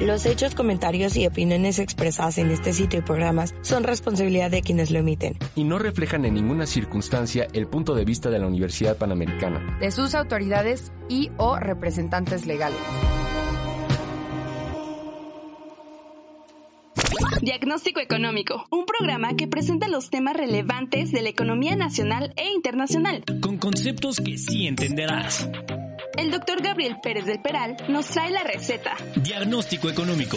Los hechos, comentarios y opiniones expresadas en este sitio y programas son responsabilidad de quienes lo emiten. Y no reflejan en ninguna circunstancia el punto de vista de la Universidad Panamericana. De sus autoridades y o representantes legales. Diagnóstico Económico, un programa que presenta los temas relevantes de la economía nacional e internacional. Con conceptos que sí entenderás. El doctor Gabriel Pérez del Peral nos trae la receta. Diagnóstico económico.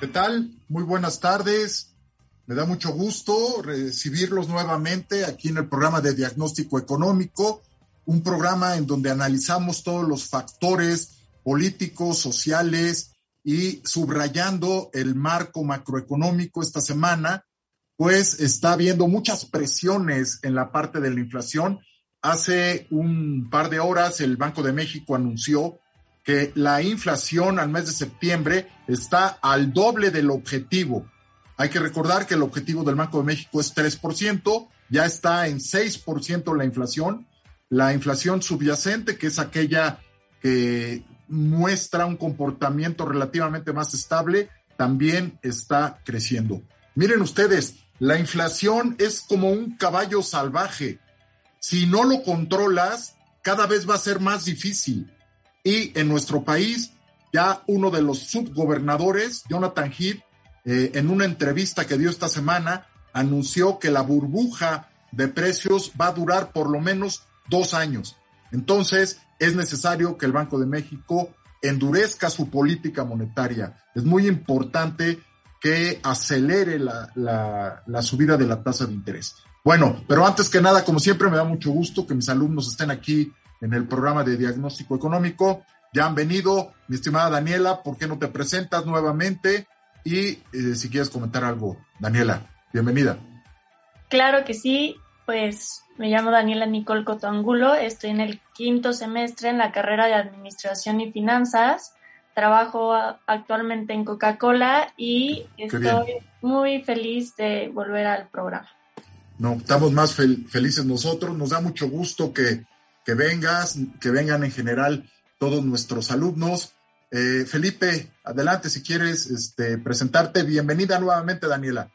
¿Qué tal? Muy buenas tardes. Me da mucho gusto recibirlos nuevamente aquí en el programa de Diagnóstico Económico, un programa en donde analizamos todos los factores políticos, sociales y subrayando el marco macroeconómico esta semana pues está habiendo muchas presiones en la parte de la inflación. Hace un par de horas el Banco de México anunció que la inflación al mes de septiembre está al doble del objetivo. Hay que recordar que el objetivo del Banco de México es 3%, ya está en 6% la inflación. La inflación subyacente, que es aquella que muestra un comportamiento relativamente más estable, también está creciendo. Miren ustedes, la inflación es como un caballo salvaje. Si no lo controlas, cada vez va a ser más difícil. Y en nuestro país, ya uno de los subgobernadores, Jonathan Heath, eh, en una entrevista que dio esta semana, anunció que la burbuja de precios va a durar por lo menos dos años. Entonces, es necesario que el Banco de México endurezca su política monetaria. Es muy importante que acelere la, subida de la tasa de interés. Bueno, pero antes que nada, como siempre, me da mucho gusto que mis alumnos estén aquí en el programa de diagnóstico económico. Ya han venido, mi estimada Daniela, ¿por qué no te presentas nuevamente? Y eh, si quieres comentar algo, Daniela, bienvenida. Claro que sí, pues me llamo Daniela Nicole Cotoangulo, estoy en el quinto semestre en la carrera de Administración y Finanzas trabajo actualmente en Coca-Cola y estoy muy feliz de volver al programa. No, estamos más felices nosotros, nos da mucho gusto que, que, vengas, que vengan en general todos nuestros alumnos. Eh, Felipe, adelante si quieres este, presentarte. Bienvenida nuevamente, Daniela.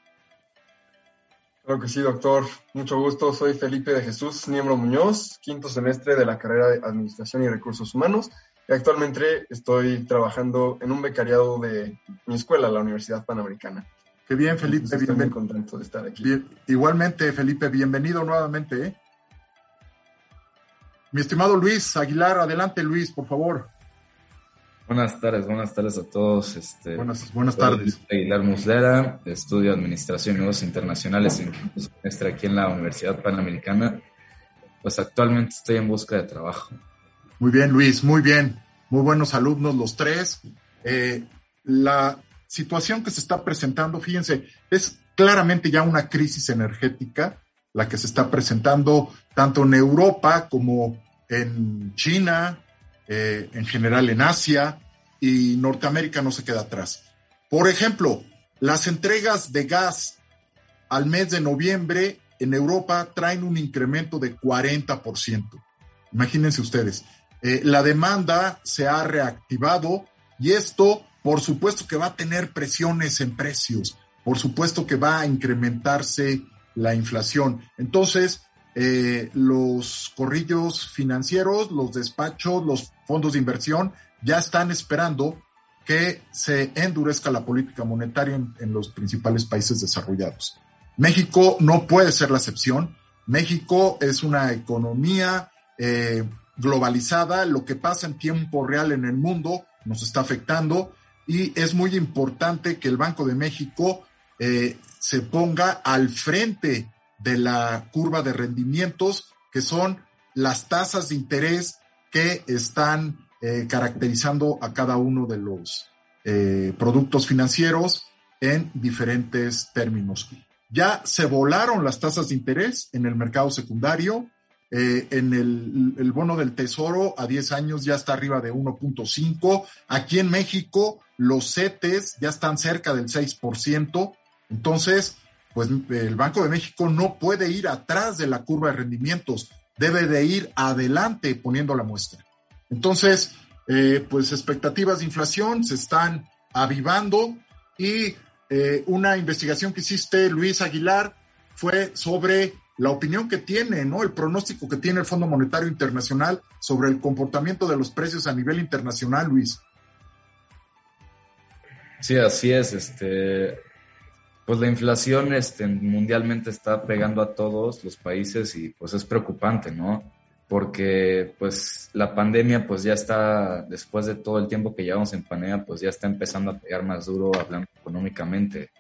Claro que sí, doctor. Mucho gusto. Soy Felipe de Jesús Niembro Muñoz, quinto semestre de la carrera de Administración y Recursos Humanos Actualmente estoy trabajando en un becariado de mi escuela, la Universidad Panamericana. Qué bien, Felipe. estoy muy contento de estar aquí. igualmente, Felipe, bienvenido nuevamente. ¿eh? Mi estimado Luis Aguilar, adelante Luis, por favor. Buenas tardes, buenas tardes a todos. Este, buenas, buenas tardes. Aguilar Muslera, estudio Administración y Negocios Internacionales en semestre aquí en la Universidad Panamericana. Pues actualmente estoy en busca de trabajo. Muy bien, Luis, muy bien. Muy buenos alumnos los tres. Eh, la situación que se está presentando, fíjense, es claramente ya una crisis energética la que se está presentando tanto en Europa como en China, eh, en general en Asia y Norteamérica no se queda atrás. Por ejemplo, las entregas de gas al mes de noviembre en Europa traen un incremento de 40%. Imagínense ustedes. Eh, la demanda se ha reactivado y esto, por supuesto que va a tener presiones en precios, por supuesto que va a incrementarse la inflación. Entonces, eh, los corrillos financieros, los despachos, los fondos de inversión ya están esperando que se endurezca la política monetaria en, los principales países desarrollados. México no puede ser la excepción. México es una economía eh, globalizada, lo que pasa en tiempo real en el mundo nos está afectando y es muy importante que el Banco de México eh, se ponga al frente de la curva de rendimientos, que son las tasas de interés que están eh, caracterizando a cada uno de los eh, productos financieros en diferentes términos. ya se volaron las tasas de interés en el mercado secundario. Eh, en el, bono del tesoro a 10 años ya está arriba de 1.5. Aquí en México los CETES ya están cerca del 6%. Entonces, pues el Banco de México no puede ir atrás de la curva de rendimientos, debe de ir adelante poniendo la muestra. Entonces, eh, pues expectativas de inflación se están avivando y eh, una investigación que hiciste, Luis Aguilar, fue sobre la opinión que tiene, ¿no? El pronóstico que tiene el Fondo Monetario Internacional sobre el comportamiento de los precios a nivel internacional, Luis. Sí, así es. Este, pues la inflación este, mundialmente está pegando a todos los países y pues es preocupante, ¿no? Porque pues la pandemia pues ya está, después de todo el tiempo que llevamos en pandemia, pues ya está empezando a pegar más duro hablando económicamente.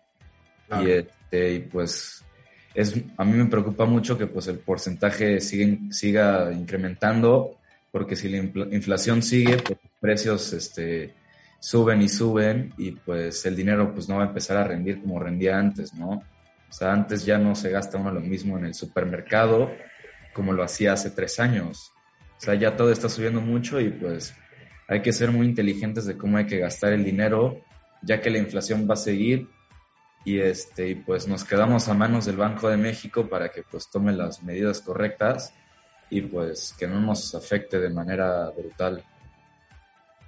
Y, este, y pues es, a mí me preocupa mucho que pues el porcentaje sigue, siga incrementando, porque si la inflación sigue, pues precios este, suben y suben y pues el dinero pues no va a empezar a rendir como rendía antes, ¿no? O sea, antes ya no se gasta uno lo mismo en el supermercado como lo hacía hace tres años. O sea, ya todo está subiendo mucho y pues hay que ser muy inteligentes de cómo hay que gastar el dinero, ya que la inflación va a seguir y este y pues nos quedamos a manos del Banco de México para que pues tome las medidas correctas y pues que no nos afecte de manera brutal.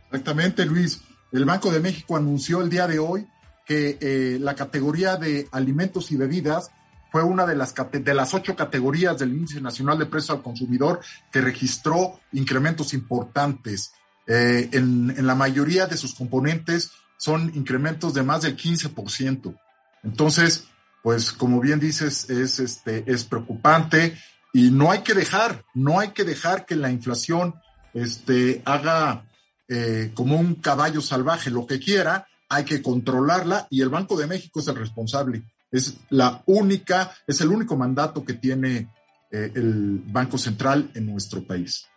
Exactamente, Luis. El Banco de México anunció el día de hoy que eh, la categoría de alimentos y bebidas fue una de las, de las ocho categorías del Índice Nacional de Precios al Consumidor que registró incrementos importantes. Eh, en, en, la mayoría de sus componentes son incrementos de más del 15%. Entonces, pues como bien dices, es, este, es preocupante y no hay que dejar, no hay que dejar que la inflación este, haga eh, como un caballo salvaje, lo que quiera, hay que controlarla y el Banco de México es el responsable. Es la única, es el único mandato que tiene eh, el Banco Central en nuestro país.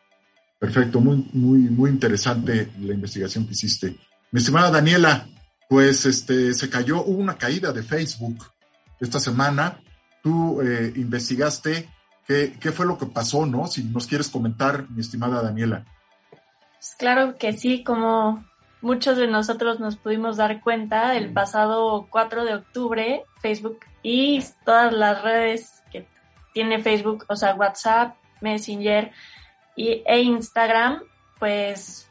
Perfecto, muy, muy, muy interesante la investigación que hiciste. Mi estimada Daniela, pues este, se cayó, hubo una caída de Facebook esta semana. Tú eh, investigaste qué, qué fue lo que pasó, ¿no? Si nos quieres comentar, mi estimada Daniela. Pues claro que sí, como muchos de nosotros nos pudimos dar cuenta, el pasado 4 de octubre, Facebook y todas las redes que tiene Facebook, o sea, WhatsApp, Messenger y, e Instagram, pues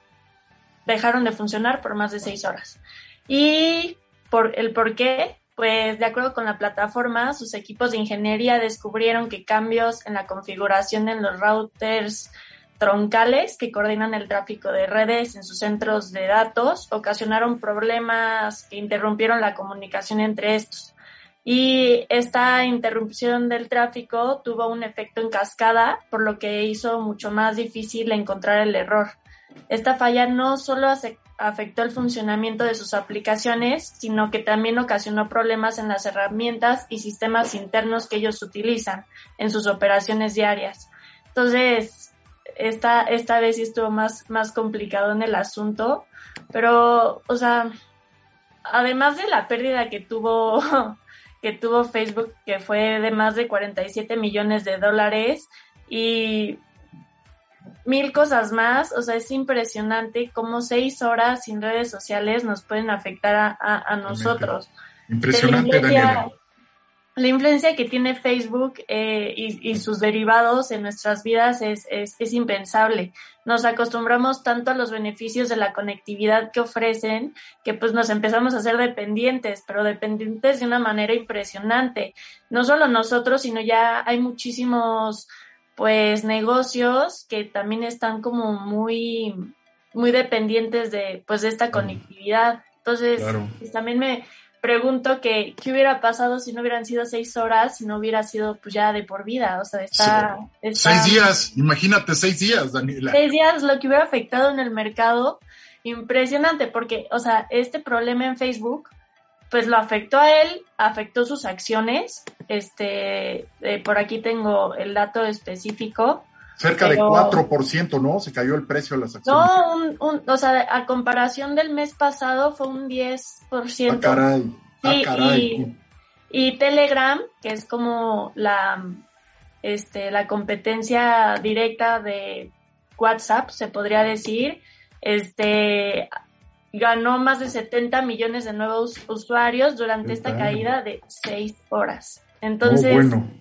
dejaron de funcionar por más de seis horas. Y por el por qué, pues de acuerdo con la plataforma, sus equipos de ingeniería descubrieron que cambios en la configuración en los routers troncales que coordinan el tráfico de redes en sus centros de datos ocasionaron problemas que interrumpieron la comunicación entre estos. Y esta interrupción del tráfico tuvo un efecto en cascada, por lo que hizo mucho más difícil encontrar el error. Esta falla no solo afectó el funcionamiento de sus aplicaciones, sino que también ocasionó problemas en las herramientas y sistemas internos que ellos utilizan en sus operaciones diarias. Entonces, esta, esta vez sí estuvo más, más complicado en el asunto, pero, o sea, además de la pérdida que tuvo, que tuvo Facebook, que fue de más de 47 millones de dólares y mil cosas más, o sea, es impresionante cómo seis horas sin redes sociales nos pueden afectar a, a, nosotros. Impresionante, Daniela la influencia que tiene Facebook eh, y, sus derivados en nuestras vidas es, es, impensable. Nos acostumbramos tanto a los beneficios de la conectividad que ofrecen que pues nos empezamos a ser dependientes, pero dependientes de una manera impresionante. No solo nosotros, sino ya hay muchísimos pues negocios que también están como muy muy dependientes de pues de esta conectividad. Entonces, pues, también me pregunto que qué hubiera pasado si no hubieran sido seis horas, si no hubiera sido pues ya de por vida, o sea, está, Seis días, imagínate seis días, Daniela. Seis días, lo que hubiera afectado en el mercado, impresionante, porque, o sea, este problema en Facebook, pues lo afectó a él, afectó sus acciones, este, eh, por aquí tengo el dato específico, Cerca de 4%, ¿no? Se cayó el precio de las acciones. No, un, un, o sea, a comparación del mes pasado fue un 10%. Ah, caray. Ah, caray. Y Telegram, que es como la, este, la competencia directa de WhatsApp, se podría decir, este, ganó más de 70 millones de nuevos usuarios durante esta caída de seis horas. Entonces, Oh, bueno.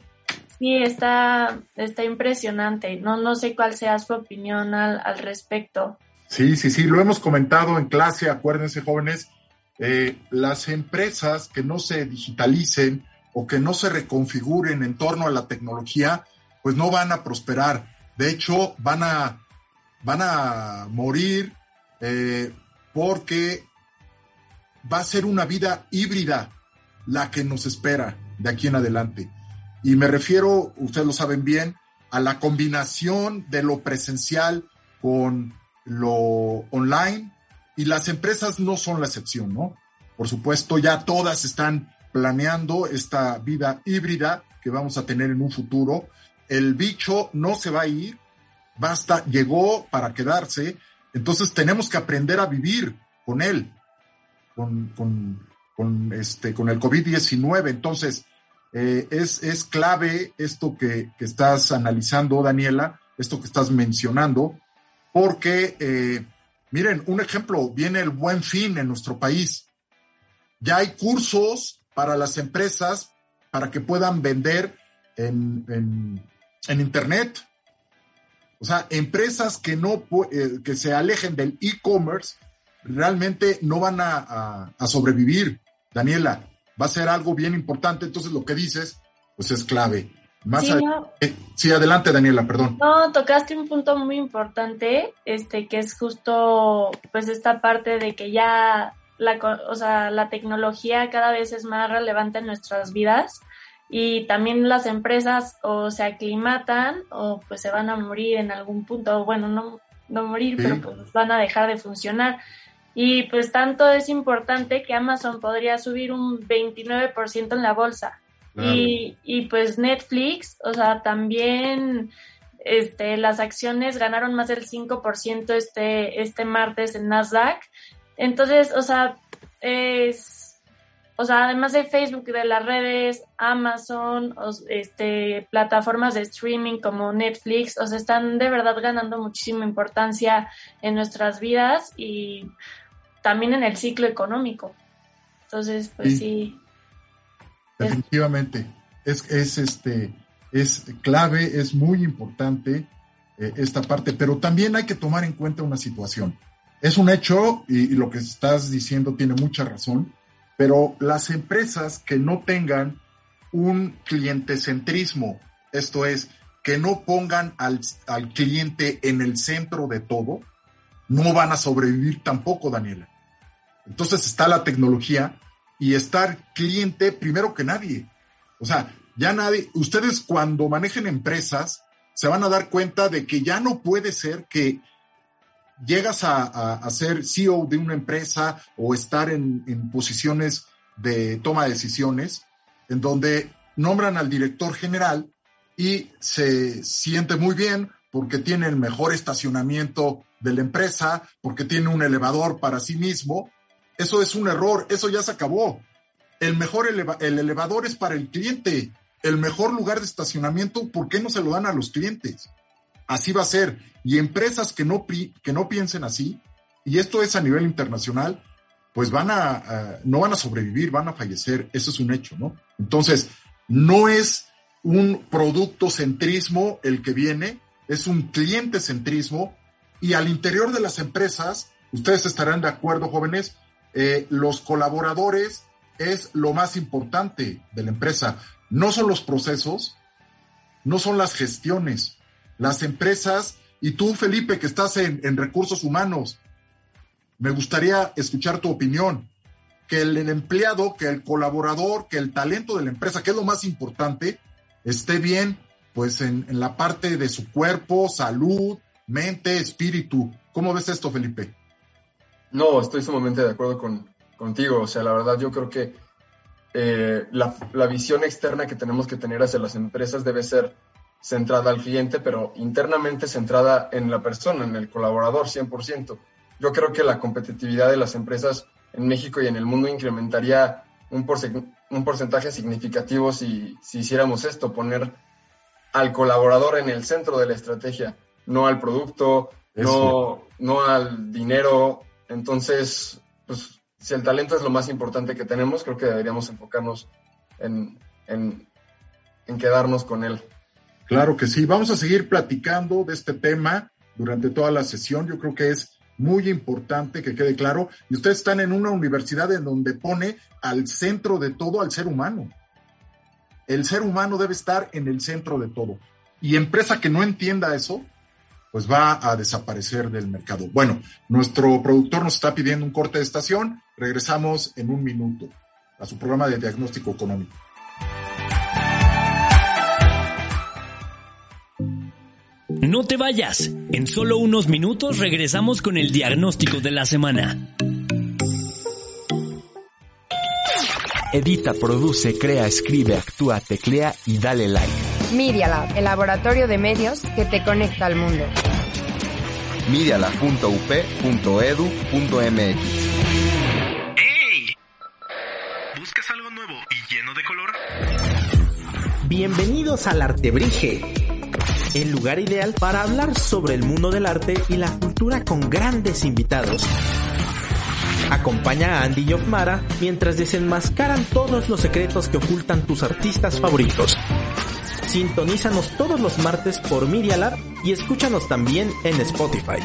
sí, está, está impresionante. No, no sé cuál sea su opinión al, al respecto. Sí, sí, sí, lo hemos comentado en clase, acuérdense jóvenes, eh, las empresas que no se digitalicen o que no se reconfiguren en torno a la tecnología, pues no van a prosperar. De hecho, van a, van a morir eh, porque va a ser una vida híbrida la que nos espera de aquí en adelante. Y me refiero, ustedes lo saben bien, a la combinación de lo presencial con lo online y las empresas no son la excepción, ¿no? Por supuesto, ya todas están planeando esta vida híbrida que vamos a tener en un futuro. El bicho no se va a ir, basta, llegó para quedarse, entonces tenemos que aprender a vivir con él, con, con, con este, con el COVID-19. Entonces, eh, es, es clave esto que, que estás analizando, Daniela, esto que estás mencionando, porque, eh, miren, un ejemplo, viene el buen fin en nuestro país. Ya hay cursos para las empresas para que puedan vender en, en, en Internet. O sea, empresas que, no, eh, que se alejen del e-commerce realmente no van a, a, a sobrevivir. Daniela, va a ser algo bien importante. Entonces, lo que dices, pues es clave. Más Sí, ad- no. eh, sí, adelante, Daniela, perdón. No, tocaste un punto muy importante, este, que es justo, pues, esta parte de que ya la, o sea, la tecnología cada vez es más relevante en nuestras vidas y también las empresas o se aclimatan o pues se van a morir en algún punto, o bueno, no, no morir, Sí. pero pues van a dejar de funcionar. Y pues tanto es importante que Amazon podría subir un 29% en la bolsa. Claro. Y, y pues Netflix, o sea, también este, las acciones ganaron más del 5% este, este martes en Nasdaq. Entonces, o sea, es, o sea, además de Facebook, de las redes, Amazon, este, plataformas de streaming como Netflix, o sea, están de verdad ganando muchísima importancia en nuestras vidas y también en el ciclo económico. Entonces, pues Sí. sí. Definitivamente. Es, es este, es clave, es muy importante eh, esta parte, pero también hay que tomar en cuenta una situación. Es un hecho, y, y lo que estás diciendo tiene mucha razón, pero las empresas que no tengan un clientecentrismo, esto es, que no pongan al, al cliente en el centro de todo, no van a sobrevivir tampoco, Daniela. Entonces está la tecnología y estar cliente primero que nadie. O sea, ya nadie, ustedes cuando manejen empresas se van a dar cuenta de que ya no puede ser que llegas a, ser CEO de una empresa o estar en, en posiciones de toma de decisiones en donde nombran al director general y se siente muy bien porque tiene el mejor estacionamiento de la empresa, porque tiene un elevador para sí mismo. Eso es un error, eso ya se acabó. El mejor eleva el elevador es para el cliente. El mejor lugar de estacionamiento, ¿por qué no se lo dan a los clientes? Así va a ser. Y empresas que no, que no piensen así, y esto es a nivel internacional, pues van a, no van a sobrevivir, van a fallecer. Eso es un hecho, ¿no? Entonces, no es un producto centrismo el que viene, es un cliente centrismo y al interior de las empresas, ustedes estarán de acuerdo, jóvenes, eh, los colaboradores es lo más importante de la empresa. No son los procesos, no son las gestiones. Las empresas, y tú, Felipe, que estás en, recursos humanos, me gustaría escuchar tu opinión. Que el, empleado, que el colaborador, que el talento de la empresa, que es lo más importante, esté bien, pues en, en la parte de su cuerpo, salud, mente, espíritu. ¿Cómo ves esto, Felipe? No, estoy sumamente de acuerdo con, contigo. O sea, la verdad yo creo que eh, la, la, visión externa que tenemos que tener hacia las empresas debe ser centrada al cliente, pero internamente centrada en la persona, en el colaborador, 100%. Yo creo que la competitividad de las empresas en México y en el mundo incrementaría un, un porcentaje significativo si, si hiciéramos esto, poner al colaborador en el centro de la estrategia, no al producto, no, no al dinero. Entonces, pues si el talento es lo más importante que tenemos, creo que deberíamos enfocarnos en, en, en quedarnos con él. Claro que sí. Vamos a seguir platicando de este tema durante toda la sesión. Yo creo que es muy importante que quede claro. Y ustedes están en una universidad en donde pone al centro de todo al ser humano. El ser humano debe estar en el centro de todo. Y empresa que no entienda eso, pues va a desaparecer del mercado. Bueno, nuestro productor nos está pidiendo un corte de estación. Regresamos en un minuto a su programa de diagnóstico económico. No te vayas. En solo unos minutos regresamos con el diagnóstico de la semana. Edita, produce, crea, escribe, actúa, teclea y dale like. Media Lab, el laboratorio de medios que te conecta al mundo. medialab.up.edu.mx ¡Hey! ¿Buscas algo nuevo y lleno de color? Bienvenidos al Artebrige, el lugar ideal para hablar sobre el mundo del arte y la cultura con grandes invitados. Acompaña a Andy y Ofmara mientras desenmascaran todos los secretos que ocultan tus artistas favoritos. Sintonízanos todos los martes por Media Lab y escúchanos también en Spotify.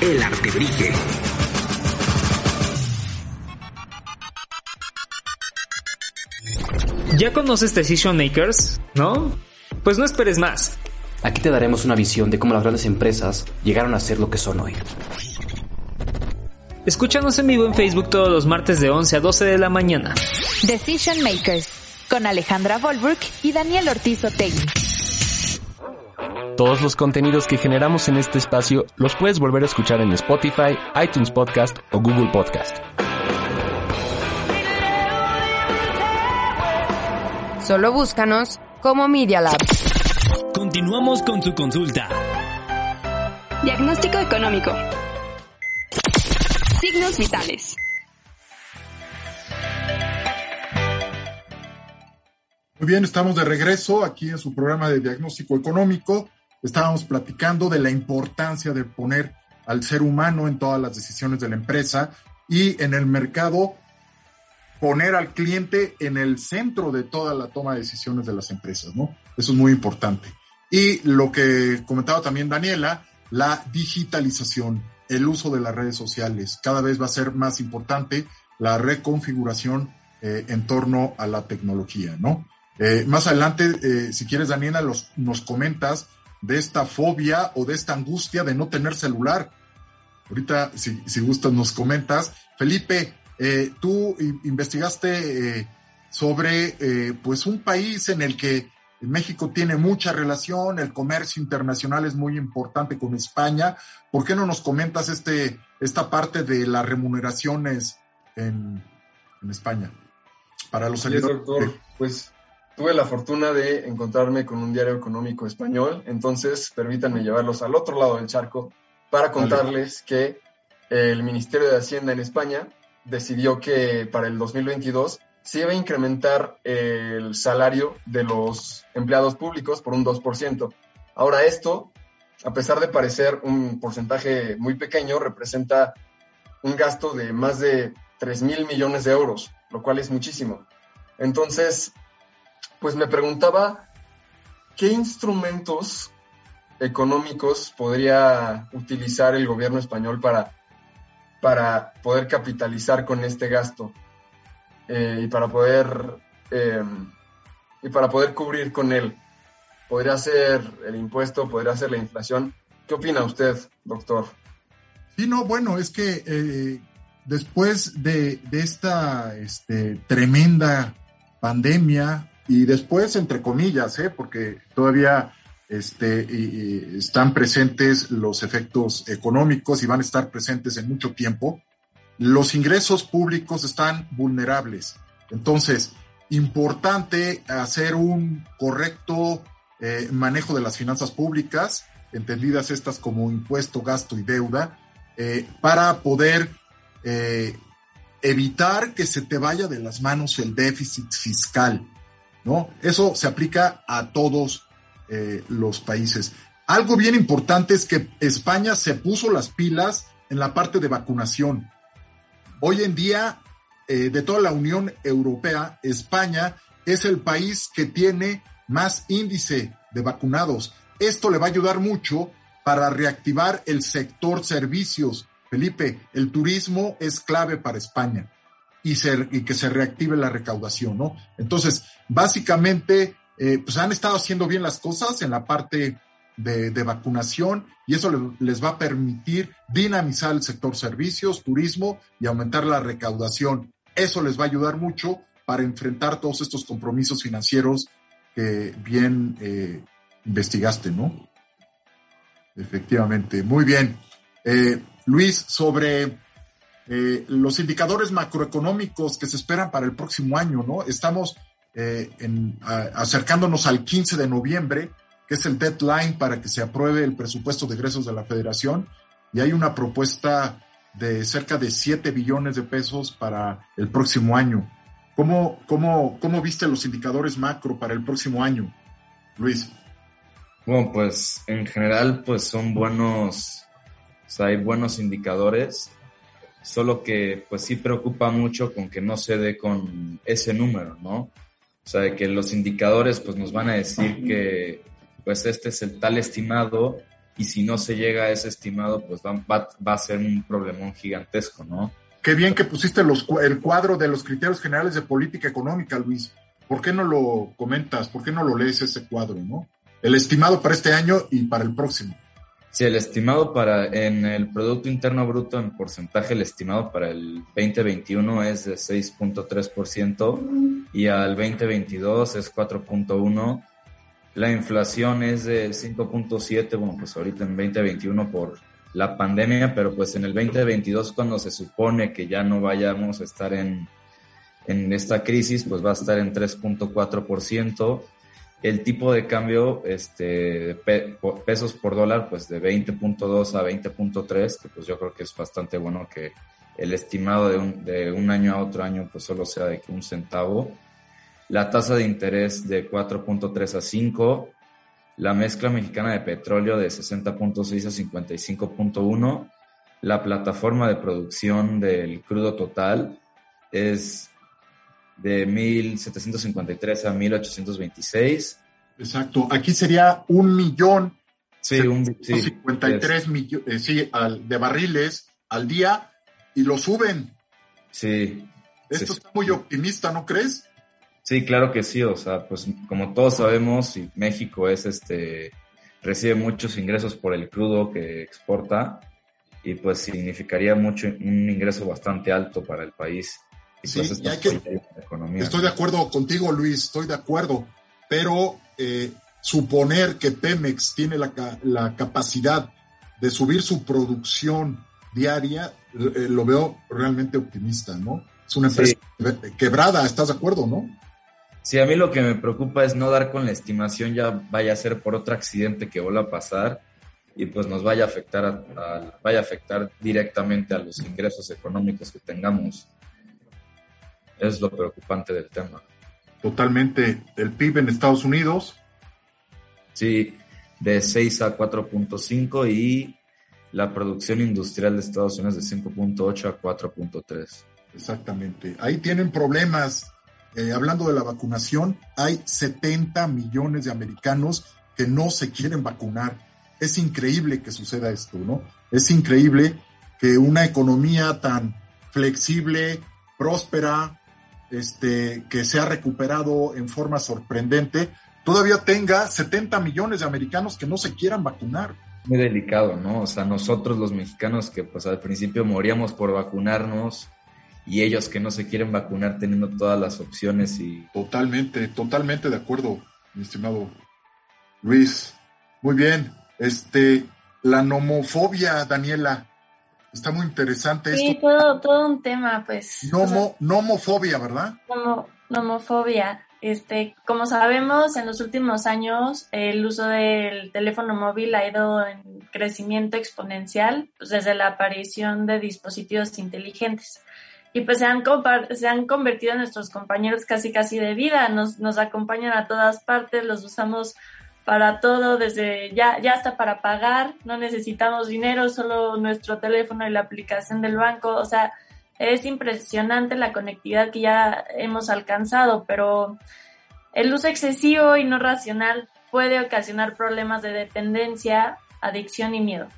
El Artebrige. ¿Ya conoces Decision Makers? ¿No? Pues no esperes más. Aquí te daremos una visión de cómo las grandes empresas llegaron a ser lo que son hoy. Escúchanos en vivo en Facebook todos los martes de 11 a 12 de la mañana. Decision Makers, con Alejandra Volbrook y Daniel Ortiz Otegui. Todos los contenidos que generamos en este espacio los puedes volver a escuchar en Spotify, iTunes Podcast o Google Podcast. Solo búscanos como Media Lab. Continuamos con su consulta. Diagnóstico económico. Signos vitales. Muy bien, estamos de regreso aquí en su programa de diagnóstico económico. Estábamos platicando de la importancia de poner al ser humano en todas las decisiones de la empresa y en el mercado poner al cliente en el centro de toda la toma de decisiones de las empresas, ¿no? Eso es muy importante. Y lo que comentaba también Daniela, la digitalización, el uso de las redes sociales. Cada vez va a ser más importante la reconfiguración eh, en torno a la tecnología, ¿no? Eh, más adelante, eh, si quieres, Daniela, nos comentas de esta fobia o de esta angustia de no tener celular. Ahorita, si, si gustas, nos comentas. Felipe, eh, tú investigaste eh, sobre eh, pues un país en el que México tiene mucha relación, el comercio internacional es muy importante con España. ¿Por qué no nos comentas este, esta parte de las remuneraciones en, en España? Para los sí, doctor, pues tuve la fortuna de encontrarme con un diario económico español, entonces permítanme llevarlos al otro lado del charco para contarles que el Ministerio de Hacienda en España decidió que para el 2022 se iba a incrementar el salario de los empleados públicos por un 2%. Ahora esto, a pesar de parecer un porcentaje muy pequeño, representa un gasto de más de 3 mil millones de euros, lo cual es muchísimo. Entonces, pues me preguntaba qué instrumentos económicos podría utilizar el gobierno español para para poder capitalizar con este gasto eh, y para poder eh, y para poder cubrir con él. Podría ser el impuesto, podría ser la inflación. ¿Qué opina usted, doctor? Sí, no, bueno, es que eh, después de, de esta este, tremenda pandemia y después, entre comillas, porque todavía este, están presentes los efectos económicos y van a estar presentes en mucho tiempo, los ingresos públicos están vulnerables. Entonces, importante hacer un correcto eh, manejo de las finanzas públicas, entendidas estas como impuesto, gasto y deuda, eh, para poder eh, evitar que se te vaya de las manos el déficit fiscal, ¿no? Eso se aplica a todos eh, los países. Algo bien importante es que España se puso las pilas en la parte de vacunación. Hoy en día, eh, de toda la Unión Europea, España es el país que tiene más índice de vacunados. Esto le va a ayudar mucho para reactivar el sector servicios. Felipe, el turismo es clave para España y, y que se reactive la recaudación, ¿no? Entonces, básicamente, eh, pues han estado haciendo bien las cosas en la parte de, vacunación y eso les va a permitir dinamizar el sector servicios, turismo y aumentar la recaudación. Eso les va a ayudar mucho para enfrentar todos estos compromisos financieros que bien eh, investigaste, ¿no? Efectivamente, muy bien. Eh, Luis, sobre eh, los indicadores macroeconómicos que se esperan para el próximo año, ¿no? Estamos eh, acercándonos al 15 de noviembre, que es el deadline para que se apruebe el presupuesto de egresos de la federación, y hay una propuesta de cerca de 7 billones de pesos para el próximo año. ¿Cómo, cómo, cómo viste los indicadores macro para el próximo año, Luis? Bueno, pues en general pues son buenos, o sea, hay buenos indicadores, solo que pues sí preocupa mucho con que no se dé con ese número, ¿no? O sea, que los indicadores pues nos van a decir que pues este es el tal estimado y si no se llega a ese estimado pues va, va, a ser un problemón gigantesco, ¿no? Qué bien que pusiste los, el cuadro de los criterios generales de política económica, Luis. ¿Por qué no lo comentas? ¿Por qué no lo lees ese cuadro, no? El estimado para este año y para el próximo. Sí, el estimado para en el Producto Interno Bruto en porcentaje, el estimado para el 2021 es de 6.3% y al 2022 es 4.1%. La inflación es de 5.7%, bueno, pues ahorita en 2021 por la pandemia, pero pues en el 2022 cuando se supone que ya no vayamos a estar en, en esta crisis, pues va a estar en 3.4% el tipo de cambio este, pesos por dólar, pues de 20.2 a 20.3, que pues yo creo que es bastante bueno que el estimado de un, de un año a otro año pues solo sea de un centavo. La tasa de interés de 4.3 a 5, la mezcla mexicana de petróleo de 60.6 a 55.1, la plataforma de producción del crudo total es de 1753 a 1826. Exacto, aquí sería un millón. Sí, un, sí, 53 millones eh, sí, de barriles al día y lo suben. Sí. Esto está muy optimista, ¿no crees? Sí, claro que sí. O sea, pues como todos sabemos, México es este recibe muchos ingresos por el crudo que exporta y pues significaría mucho un ingreso bastante alto para el país. Sí, estoy de acuerdo contigo, Luis, estoy de acuerdo, pero eh, suponer que Pemex tiene la, la, capacidad de subir su producción diaria, eh, lo veo realmente optimista, ¿no? Es una empresa quebrada, ¿estás de acuerdo, no? Sí, a mí lo que me preocupa es no dar con la estimación ya vaya a ser por otro accidente que vuelva a pasar y pues nos vaya a afectar a, vaya a afectar directamente a los ingresos económicos que tengamos es lo preocupante del tema. Totalmente. El PIB en Estados Unidos. Sí, de 6 a 4.5 y la producción industrial de Estados Unidos de 5.8 a 4.3. Exactamente. Ahí tienen problemas. Eh, hablando de la vacunación, hay 70 millones de americanos que no se quieren vacunar. Es increíble que suceda esto, ¿no? Es increíble que una economía tan flexible, próspera, este, que se ha recuperado en forma sorprendente, todavía tenga 70 millones de americanos que no se quieran vacunar. Muy delicado, ¿no? O sea, nosotros los mexicanos que pues al principio moríamos por vacunarnos y ellos que no se quieren vacunar teniendo todas las opciones y... Totalmente, totalmente de acuerdo, mi estimado Luis. Muy bien. Este, la nomofobia, Daniela, Está muy interesante sí, todo, todo un tema, pues. Nomo, nomofobia, ¿verdad? nomofobia. Este, como sabemos, en los últimos años el uso del teléfono móvil ha ido en crecimiento exponencial pues, desde la aparición de dispositivos inteligentes. y pues se han, se han convertido en nuestros compañeros casi casi de vida, nos, nos acompañan a todas partes, los usamos para todo, desde ya, ya hasta para pagar, no necesitamos dinero, solo nuestro teléfono y la aplicación del banco, o sea, es impresionante la conectividad que ya hemos alcanzado, pero el uso excesivo y no racional puede ocasionar problemas de dependencia, adicción y miedo.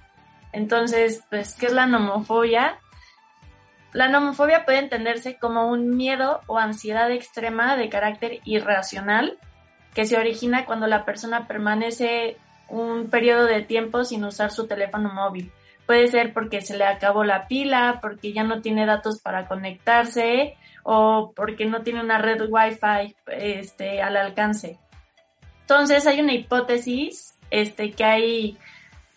Entonces, pues, ¿qué es la nomofobia? La nomofobia puede entenderse como un miedo o ansiedad extrema de carácter irracional que se origina cuando la persona permanece un periodo de tiempo sin usar su teléfono móvil. Puede ser porque se le acabó la pila, porque ya no tiene datos para conectarse o porque no tiene una red Wi-Fi este, al alcance. Entonces hay una hipótesis este, que hay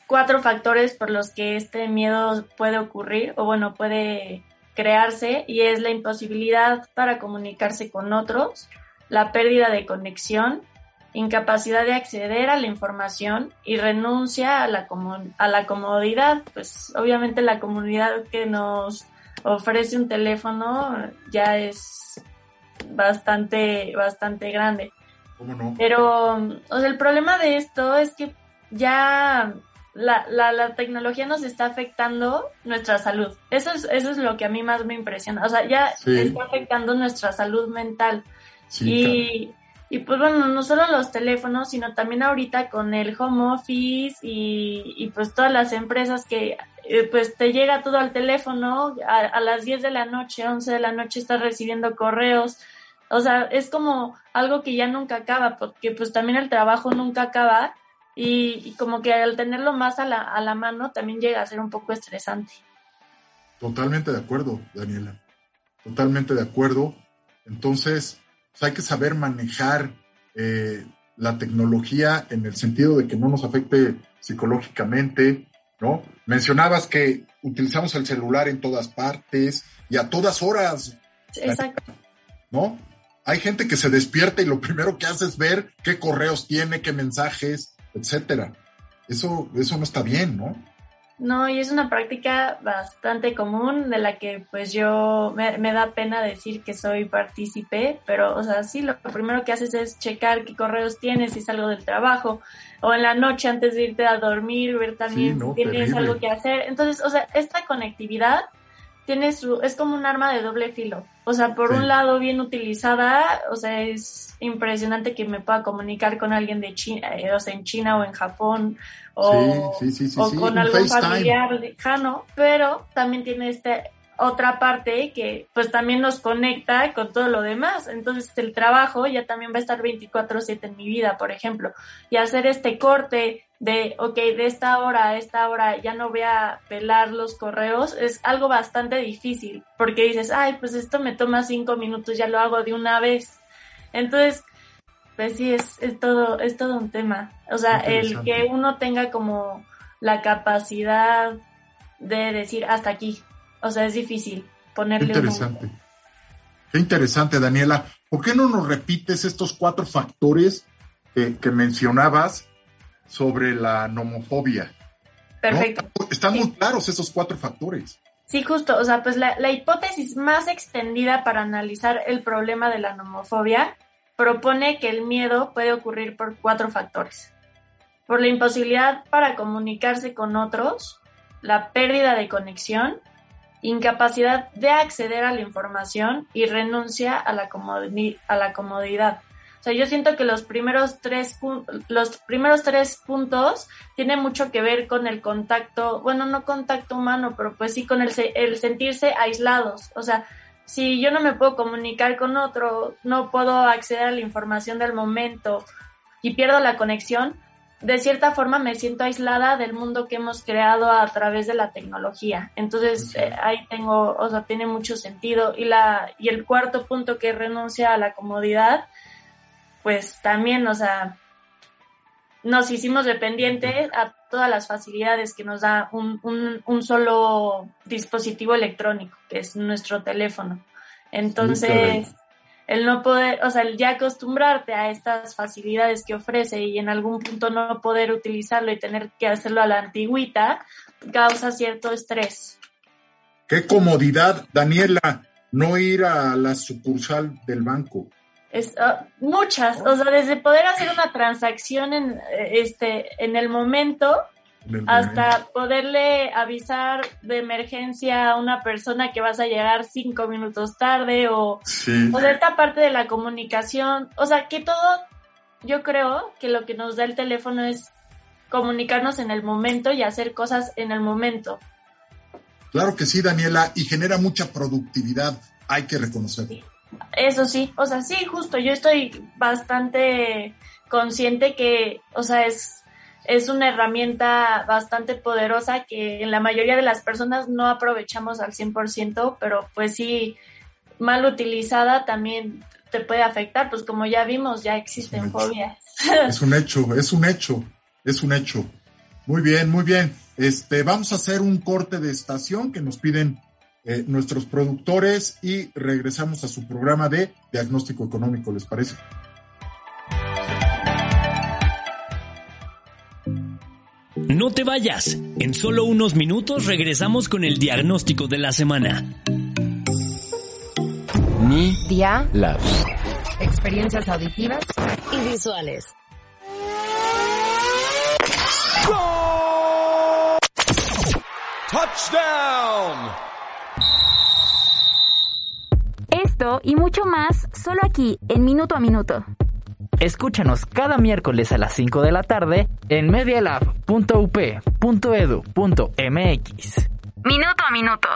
cuatro factores por los que este miedo puede ocurrir o bueno, puede crearse y es la imposibilidad para comunicarse con otros, la pérdida de conexión, incapacidad de acceder a la información y renuncia a la, a la comodidad. Pues obviamente la comunidad que nos ofrece un teléfono ya es bastante, bastante grande. Pero, o sea, el problema de esto es que ya la, la, la, tecnología nos está afectando nuestra salud. Eso es, eso es lo que a mí más me impresiona. O sea, ya está afectando nuestra salud mental. Y, y pues bueno, no solo los teléfonos, sino también ahorita con el home office y, y pues todas las empresas que eh, pues te llega todo al teléfono, a, a las 10 de la noche, 11 de la noche estás recibiendo correos, o sea, es como algo que ya nunca acaba, porque pues también el trabajo nunca acaba y, como que al tenerlo más a la, a la mano también llega a ser un poco estresante. Totalmente de acuerdo, Daniela. Totalmente de acuerdo. Entonces, pues, hay que saber manejar eh, la tecnología en el sentido de que no nos afecte psicológicamente, ¿no? Mencionabas que utilizamos el celular en todas partes y a todas horas. Exacto. ¿No? Hay gente que se despierta y lo primero que hace es ver qué correos tiene, qué mensajes, etcétera. Eso, eso no está bien, ¿no? No, y es una práctica bastante común de la que pues yo me, me, da pena decir que soy partícipe, pero o sea, sí, lo primero que haces es checar qué correos tienes si salgo del trabajo o en la noche antes de irte a dormir, ver también si tienes algo que hacer. Entonces, o sea, esta conectividad tiene su, es como un arma de doble filo. O sea, por un lado, bien utilizada, o sea, es impresionante que me pueda comunicar con alguien de China, eh, o sea, en China o en Japón, o, o con algún familiar lejano, pero también tiene este otra parte que pues también nos conecta con todo lo demás. Entonces el trabajo ya también va a estar 24/7 en mi vida, por ejemplo, y hacer este corte de, ok, de esta hora a esta hora ya no voy a pelar los correos, es algo bastante difícil, porque dices, ay, pues esto me toma cinco minutos, ya lo hago de una vez. Entonces, pues sí, es, es todo, es todo un tema. O sea, el que uno tenga como la capacidad de decir hasta aquí, o sea, es difícil ponerle Qué interesante. Qué interesante, Daniela. ¿Por qué no nos repites estos cuatro factores que, mencionabas sobre la nomofobia? Perfecto. Están muy claros esos cuatro factores. Sí, justo. O sea, pues la, la hipótesis más extendida para analizar el problema de la nomofobia propone que el miedo puede ocurrir por cuatro factores. Por la imposibilidad para comunicarse con otros, la pérdida de conexión, incapacidad de acceder a la información y renuncia a la, a la comodidad. O sea, yo siento que los primeros tres, los primeros tres puntos tienen mucho que ver con el contacto, bueno, no contacto humano, pero pues sí con el, el sentirse aislados. O sea, si yo no me puedo comunicar con otro, no puedo acceder a la información del momento y pierdo la conexión, de cierta forma me siento aislada del mundo que hemos creado a través de la tecnología. Entonces, eh, ahí tengo, o sea, tiene mucho sentido. Y, la, y el cuarto punto que renuncia a la comodidad, pues también, o sea, nos hicimos dependientes a todas las facilidades que nos da un, un, un solo dispositivo electrónico, que es nuestro teléfono. Entonces, el no poder, o sea, el ya acostumbrarte a estas facilidades que ofrece y en algún punto no poder utilizarlo y tener que hacerlo a la antigüita, causa cierto estrés. Qué comodidad, Daniela. no ir a la sucursal del banco. Es, ah, muchas, o sea, desde poder hacer una transacción en, eh, este, en el momento hasta poderle avisar de emergencia a una persona que vas a llegar cinco minutos tarde o, o de esta parte de la comunicación. O sea, que todo, yo creo que lo que nos da el teléfono es comunicarnos en el momento y hacer cosas en el momento. Claro que sí, Daniela, y genera mucha productividad, hay que reconocerlo. Eso sí, o sea, sí, justo, yo estoy bastante consciente que, o sea, es es una herramienta bastante poderosa que en la mayoría de las personas no aprovechamos al 100%, pero pues sí, mal utilizada también te puede afectar, pues como ya vimos, ya existen fobias. Es un hecho, es un hecho, es un hecho. Muy bien, muy bien. Este, vamos a hacer un corte de estación que nos piden eh, nuestros productores y regresamos a su programa de diagnóstico económico, ¿les parece? No te vayas. En solo unos minutos regresamos con el diagnóstico de la semana. Mi Dia Labs. Experiencias auditivas y visuales. Touchdown. Esto y mucho más solo aquí en Minuto a Minuto. Escúchanos cada miércoles a las 5 de la tarde en medialab.up.edu.mx. Minuto a minuto.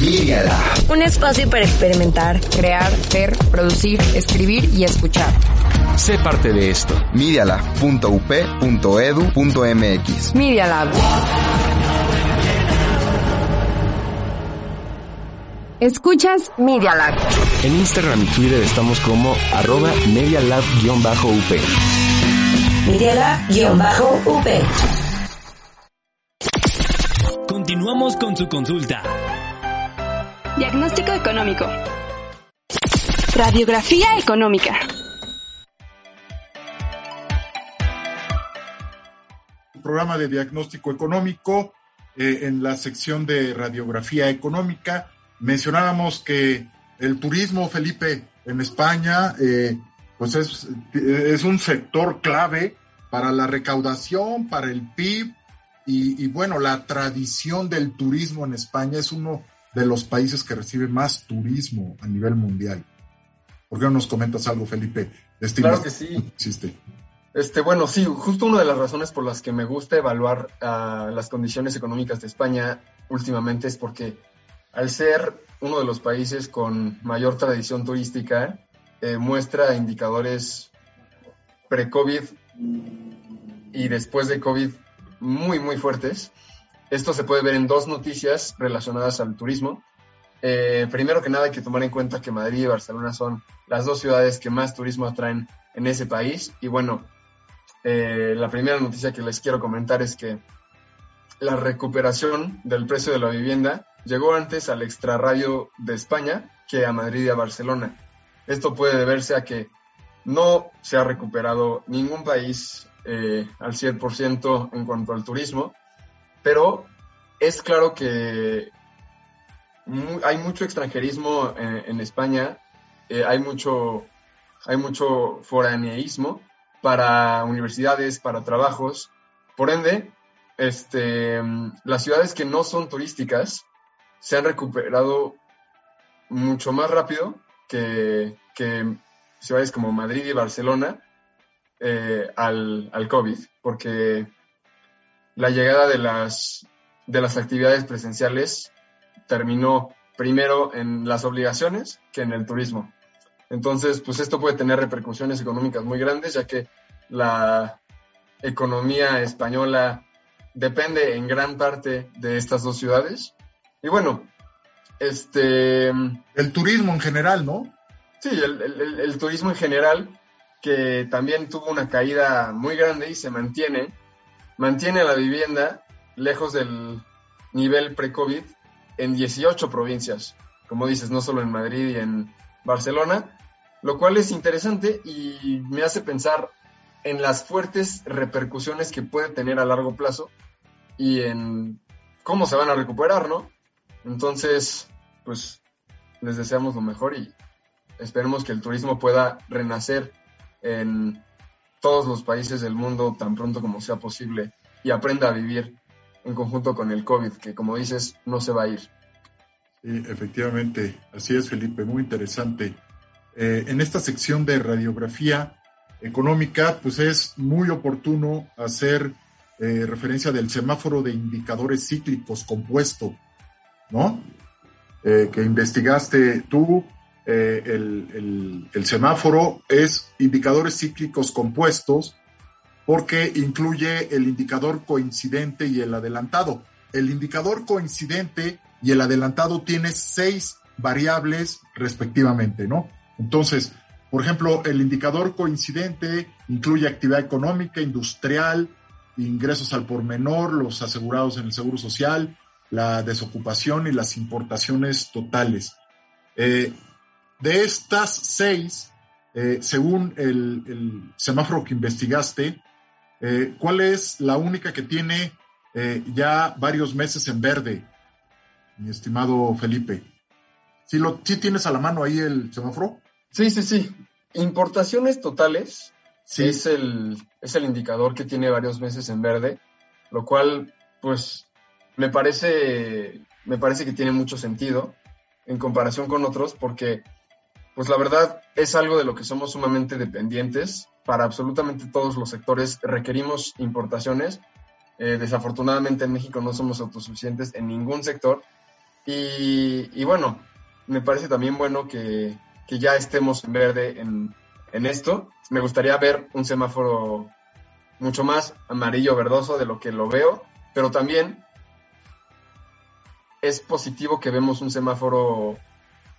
Media Lab. Un espacio para experimentar, crear, ver, producir, escribir y escuchar. Sé parte de esto. medialab.up.edu.mx. Media Lab. Escuchas Media Lab. En Instagram y Twitter estamos como arroba medialab-up. Medialab-up. Continuamos con su consulta. Diagnóstico económico. Radiografía económica. Programa de diagnóstico económico eh, en la sección de radiografía económica Mencionábamos que el turismo, Felipe, en España, eh, pues es, es, un sector clave para la recaudación, para el PIB y, y, bueno, la tradición del turismo en España es uno de los países que recibe más turismo a nivel mundial. ¿Por qué no nos comentas algo, Felipe? Este claro que sí. Existe. Este, bueno, sí, justo una de las razones por las que me gusta evaluar uh, las condiciones económicas de España últimamente es porque al ser uno de los países con mayor tradición turística, eh, muestra indicadores pre-COVID y después de COVID muy, muy fuertes. Esto se puede ver en dos noticias relacionadas al turismo. Eh, primero que nada hay que tomar en cuenta que Madrid y Barcelona son las dos ciudades que más turismo atraen en ese país. Y bueno, eh, la primera noticia que les quiero comentar es que la recuperación del precio de la vivienda llegó antes al extrarradio de España que a Madrid y a Barcelona. Esto puede deberse a que no se ha recuperado ningún país eh, al 100% en cuanto al turismo, pero es claro que hay mucho extranjerismo en, España, eh, hay, mucho, hay mucho foraneísmo para universidades, para trabajos. Por ende, este, las ciudades que no son turísticas se han recuperado mucho más rápido que, ciudades como Madrid y Barcelona eh, al, al, COVID, porque la llegada de las, de las actividades presenciales terminó primero en las obligaciones que en el turismo. Entonces, pues esto puede tener repercusiones económicas muy grandes, ya que la economía española depende en gran parte de estas dos ciudades y bueno, este... El turismo en general, ¿no? Sí, el, turismo en general, que también tuvo una caída muy grande y se mantiene, mantiene la vivienda lejos del nivel pre-COVID en 18 provincias, como dices, no solo en Madrid y en Barcelona, lo cual es interesante y me hace pensar en las fuertes repercusiones que puede tener a largo plazo y en cómo se van a recuperar, ¿no? Entonces, pues les deseamos lo mejor y esperemos que el turismo pueda renacer en todos los países del mundo tan pronto como sea posible y aprenda a vivir en conjunto con el COVID, que como dices, no se va a ir. Sí, efectivamente, así es Felipe, muy interesante. Eh, en esta sección de radiografía económica, pues es muy oportuno hacer eh, referencia del semáforo de indicadores cíclicos compuesto, ¿no? Eh, que investigaste tú, el, el semáforo es indicadores cíclicos compuestos porque incluye el indicador coincidente y el adelantado. El indicador coincidente y el adelantado tiene seis variables respectivamente, ¿no? Entonces, por ejemplo, el indicador coincidente incluye actividad económica, industrial, ingresos al por menor, los asegurados en el Seguro Social, la desocupación y las importaciones totales. Eh, de estas seis, eh, según el, semáforo que investigaste, eh, ¿cuál es la única que tiene ya varios meses en verde, mi estimado Felipe? ¿Sí, lo, ¿Sí tienes a la mano ahí el semáforo? Sí, sí, sí. Importaciones totales es, el, es el indicador que tiene varios meses en verde, lo cual, pues, me parece, me parece que tiene mucho sentido en comparación con otros, porque, pues, la verdad es algo de lo que somos sumamente dependientes. Para absolutamente todos los sectores requerimos importaciones. Eh, desafortunadamente en México no somos autosuficientes en ningún sector. Y, y bueno, me parece también bueno que, que ya estemos en verde en, en esto. Me gustaría ver un semáforo mucho más amarillo verdoso de lo que lo veo, pero también es positivo que vemos un semáforo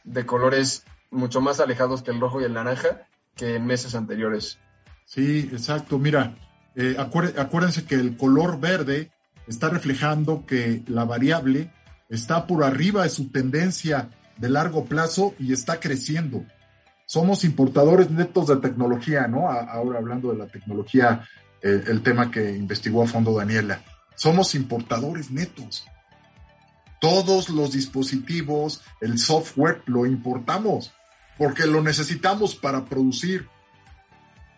de colores mucho más alejados que el rojo y el naranja que en meses anteriores. Sí, exacto. Mira, eh, acuérdense que el color verde está reflejando que la variable está por arriba de su tendencia de largo plazo y está creciendo. Somos importadores netos de tecnología, ¿no? Ahora hablando de la tecnología, eh, el tema que investigó a fondo Daniela. Somos importadores netos. Todos los dispositivos, el software, lo importamos porque lo necesitamos para producir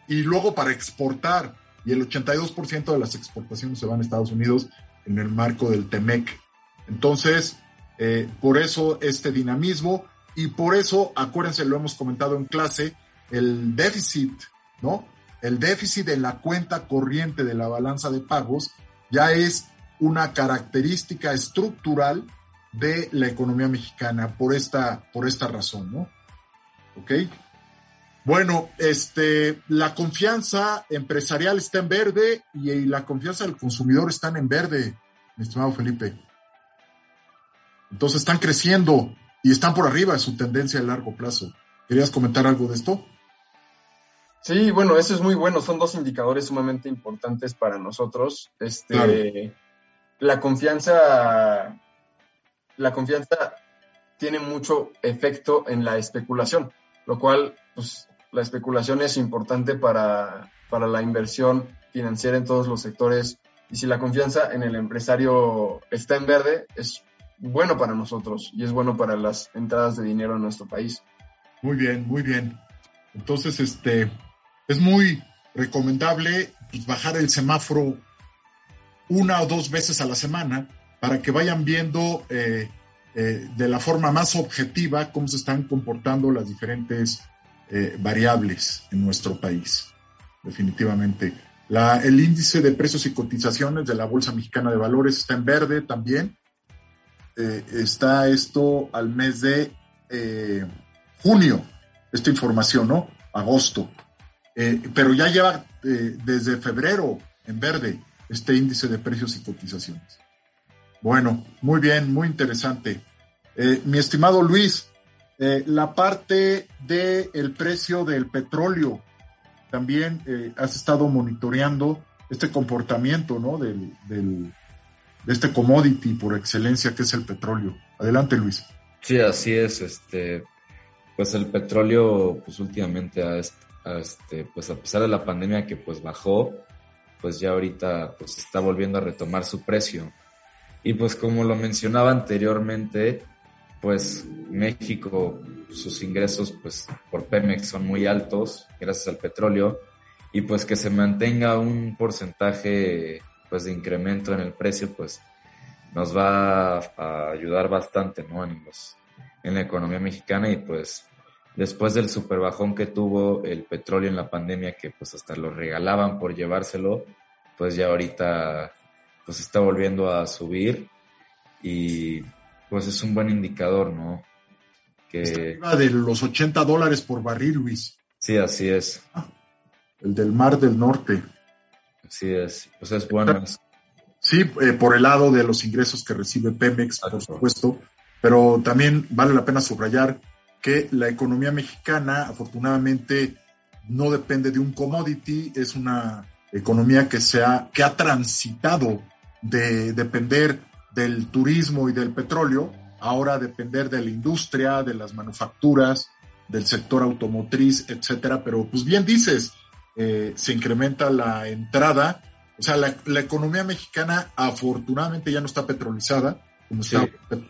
y luego para exportar. Y el 82% de las exportaciones se van a Estados Unidos en el marco del TEMEC. Entonces, eh, por eso este dinamismo y por eso, acuérdense, lo hemos comentado en clase, el déficit, ¿no? El déficit en la cuenta corriente de la balanza de pagos ya es una característica estructural de la economía mexicana por esta, por esta razón, ¿no? ¿Ok? Bueno, este, la confianza empresarial está en verde y la confianza del consumidor está en verde, mi estimado Felipe. Entonces están creciendo y están por arriba de su tendencia a largo plazo. ¿Querías comentar algo de esto? Sí, bueno, eso es muy bueno. Son dos indicadores sumamente importantes para nosotros. Este, la confianza, la confianza tiene mucho efecto en la especulación, lo cual, pues, la especulación es importante para, para la inversión financiera en todos los sectores. Y si la confianza en el empresario está en verde, es bueno para nosotros y es bueno para las entradas de dinero en nuestro país. Muy bien, muy bien. Entonces, este, es muy recomendable pues, bajar el semáforo una o dos veces a la semana para que vayan viendo eh, eh, de la forma más objetiva cómo se están comportando las diferentes eh, variables en nuestro país. Definitivamente. El índice de precios y cotizaciones de la Bolsa Mexicana de Valores está en verde también está esto al mes de junio, esta información, ¿no? Agosto. Pero ya lleva desde febrero en verde este índice de precios y cotizaciones. Bueno, muy bien, muy interesante. mi estimado Luis, la parte del el precio del petróleo, también has estado monitoreando este comportamiento, ¿no? del, de este commodity por excelencia que es el petróleo. Adelante, Luis. Sí, así es. Este, pues el petróleo, pues últimamente, a este, pues a pesar de la pandemia que pues bajó, pues ya ahorita pues está volviendo a retomar su precio. Y pues como lo mencionaba anteriormente, pues México, sus ingresos pues por Pemex son muy altos gracias al petróleo y pues que se mantenga un porcentaje pues de incremento en el precio pues nos va a ayudar bastante ¿no? en, los, en la economía mexicana y pues después del super bajón que tuvo el petróleo en la pandemia que pues hasta lo regalaban por llevárselo pues ya ahorita pues está volviendo a subir y pues es un buen indicador, ¿no? Que... de los 80 dólares por barril, Luis. Sí, así es. el del Mar del Norte. Así es, pues es bueno. Sí, eh, por el lado de los ingresos que recibe Pemex, por supuesto, pero también vale la pena subrayar que la economía mexicana, afortunadamente, no depende de un commodity, es una economía que, se ha, que ha transitado de depender del turismo y del petróleo, ahora depender de la industria, de las manufacturas, del sector automotriz, etcétera. Pero, pues bien dices, eh, se incrementa la entrada. O sea, la, economía mexicana afortunadamente ya no está petrolizada, como estaba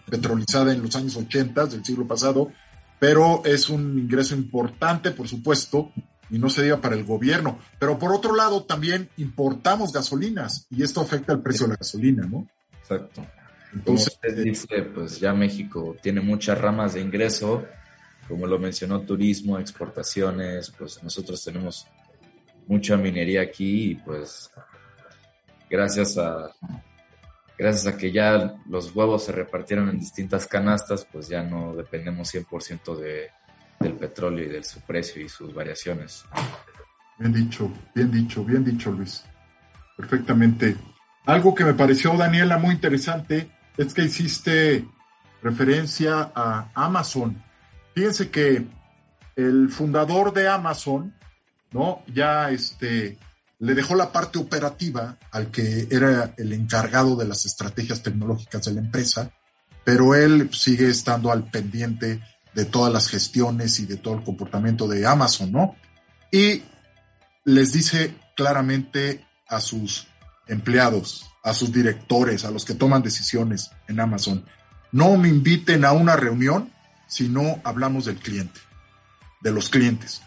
petrolizada en los años 80 del siglo pasado, pero es un ingreso importante, por supuesto, y no se diga para el gobierno. Pero por otro lado, también importamos gasolinas y esto afecta el precio de la gasolina, ¿no? Exacto. Entonces, como usted dice, pues ya México tiene muchas ramas de ingreso, como lo mencionó, turismo, exportaciones, pues nosotros tenemos mucha minería aquí y pues gracias a gracias a que ya los huevos se repartieron en distintas canastas, pues ya no dependemos 100% de, del petróleo y de su precio y sus variaciones. Bien dicho, bien dicho, bien dicho Luis. Perfectamente. Algo que me pareció, Daniela, muy interesante es que hiciste referencia a Amazon. Fíjense que el fundador de Amazon, ¿no? Ya este, le dejó la parte operativa al que era el encargado de las estrategias tecnológicas de la empresa, pero él sigue estando al pendiente de todas las gestiones y de todo el comportamiento de Amazon, ¿no? Y les dice claramente a sus empleados, a sus directores, a los que toman decisiones en Amazon, no me inviten a una reunión si no hablamos del cliente, de los clientes.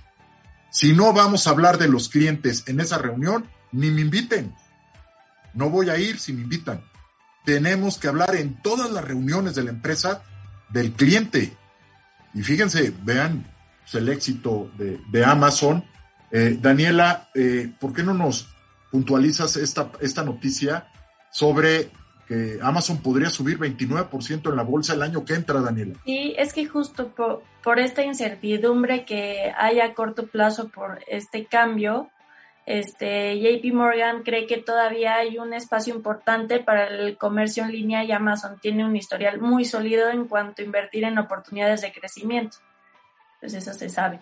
Si no vamos a hablar de los clientes en esa reunión, ni me inviten. No voy a ir si me invitan. Tenemos que hablar en todas las reuniones de la empresa del cliente. Y fíjense, vean pues, el éxito de, Amazon. Eh, Daniela, eh, ¿por qué no nos puntualizas esta, esta noticia sobre que Amazon podría subir 29% en la bolsa el año que entra, Daniela. Sí, es que justo por, esta incertidumbre que hay a corto plazo por este cambio, este, JP Morgan cree que todavía hay un espacio importante para el comercio en línea y Amazon tiene un historial muy sólido en cuanto a invertir en oportunidades de crecimiento. Pues eso se sabe.